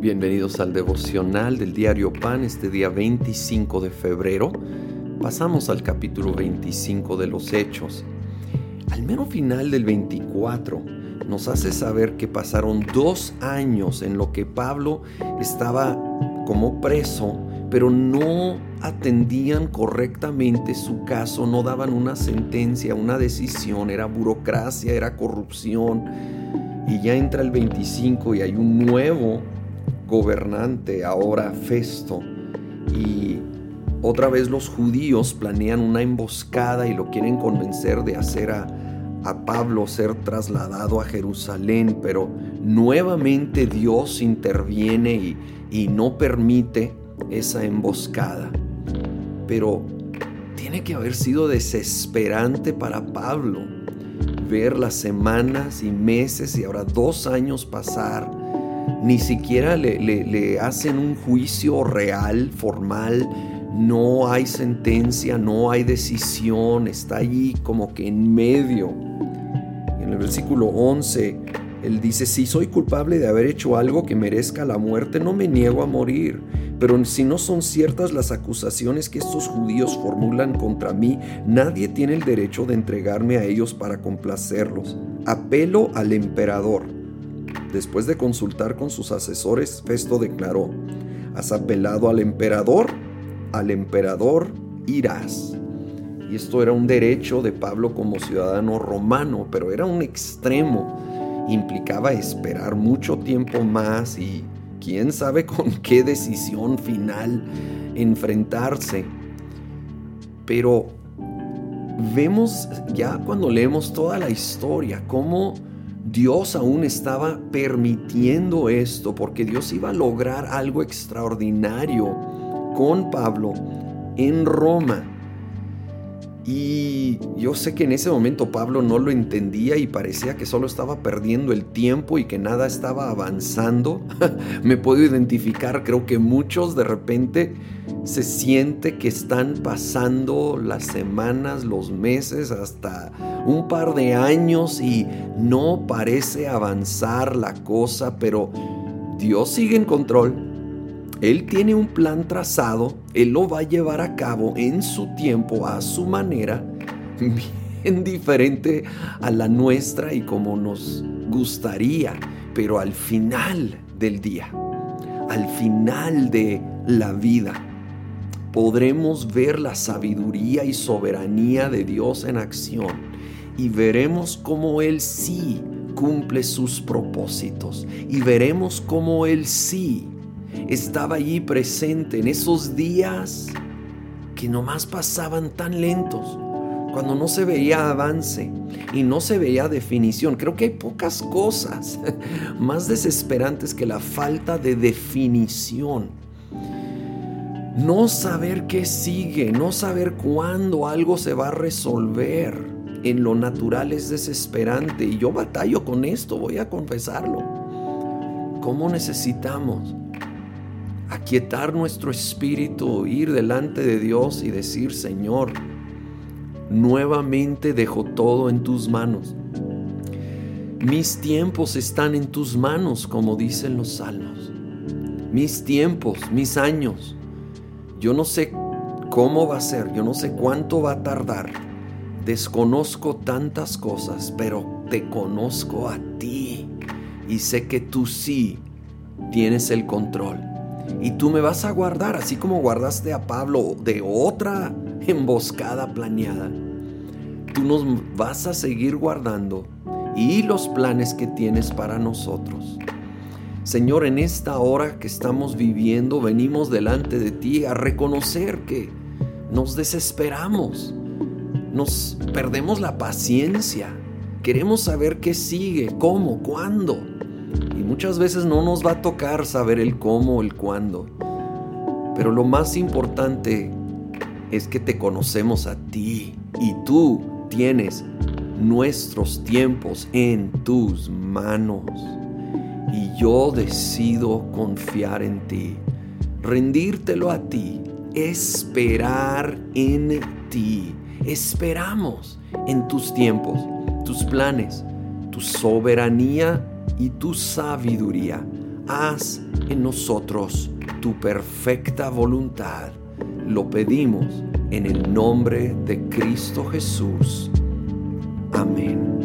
Bienvenidos al devocional del diario Pan este día 25 de febrero. Pasamos al capítulo 25 de los Hechos. Al mero final del 24 nos hace saber que pasaron dos años en lo que Pablo estaba como preso, pero no atendían correctamente su caso, no daban una sentencia, una decisión, era burocracia, era corrupción. Y ya entra el 25 y hay un nuevo gobernante, ahora Festo, y otra vez los judíos planean una emboscada y lo quieren convencer de hacer a, Pablo ser trasladado a Jerusalén, pero nuevamente Dios interviene y, y no permite esa emboscada. Pero tiene que haber sido desesperante para Pablo ver las semanas y meses y ahora dos años pasar ni siquiera le, hacen un juicio real, formal, no hay sentencia, no hay decisión, está allí como que en medio. En el versículo 11, él dice, si soy culpable de haber hecho algo que merezca la muerte, no me niego a morir. Pero si no son ciertas las acusaciones que estos judíos formulan contra mí, nadie tiene el derecho de entregarme a ellos para complacerlos. Apelo al emperador Después de consultar con sus asesores, Festo declaró, has apelado al emperador, al emperador irás. Y esto era un derecho de Pablo como ciudadano romano, pero era un extremo. Implicaba esperar mucho tiempo más y quién sabe con qué decisión final enfrentarse. Pero vemos ya cuando leemos toda la historia cómo Dios aún estaba permitiendo esto porque Dios iba a lograr algo extraordinario con Pablo en Roma. Y yo sé que en ese momento Pablo no lo entendía y parecía que solo estaba perdiendo el tiempo y que nada estaba avanzando. Me puedo identificar, creo que muchos de repente se siente que están pasando las semanas, los meses, hasta un par de años y no parece avanzar la cosa, pero Dios sigue en control él tiene un plan trazado, Él lo va a llevar a cabo en su tiempo, a su manera, bien diferente a la nuestra y como nos gustaría, pero al final del día, al final de la vida, podremos ver la sabiduría y soberanía de Dios en acción y veremos cómo Él sí cumple sus propósitos y veremos cómo Él sí estaba allí presente en esos días que nomás pasaban tan lentos, cuando no se veía avance y no se veía definición. Creo que hay pocas cosas más desesperantes que la falta de definición. No saber qué sigue, no saber cuándo algo se va a resolver en lo natural es desesperante y yo batallo con esto, voy a confesarlo. ¿Cómo necesitamos aquietar nuestro espíritu, ir delante de Dios y decir, Señor, nuevamente dejo todo en tus manos. Mis tiempos están en tus manos, como dicen los salmos. Mis tiempos, mis años. Yo no sé cómo va a ser, yo no sé cuánto va a tardar. Desconozco tantas cosas, pero te conozco a ti y sé que tú sí tienes el control y tú me vas a guardar, así como guardaste a Pablo de otra emboscada planeada. Tú nos vas a seguir guardando y los planes que tienes para nosotros. Señor, en esta hora que estamos viviendo, venimos delante de ti a reconocer que nos desesperamos, nos perdemos la paciencia, queremos saber qué sigue, cómo, cuándo. Y muchas veces no nos va a tocar saber el cómo el cuándo. Pero lo más importante es que te conocemos a ti y tú tienes nuestros tiempos en tus manos. Y yo decido confiar en ti, rendírtelo a ti, esperar en ti. Esperamos en tus tiempos, tus planes, tu soberanía y tu sabiduría. haz en nosotros tu perfecta voluntad. Lo pedimos en el nombre de Cristo Jesús. Amén.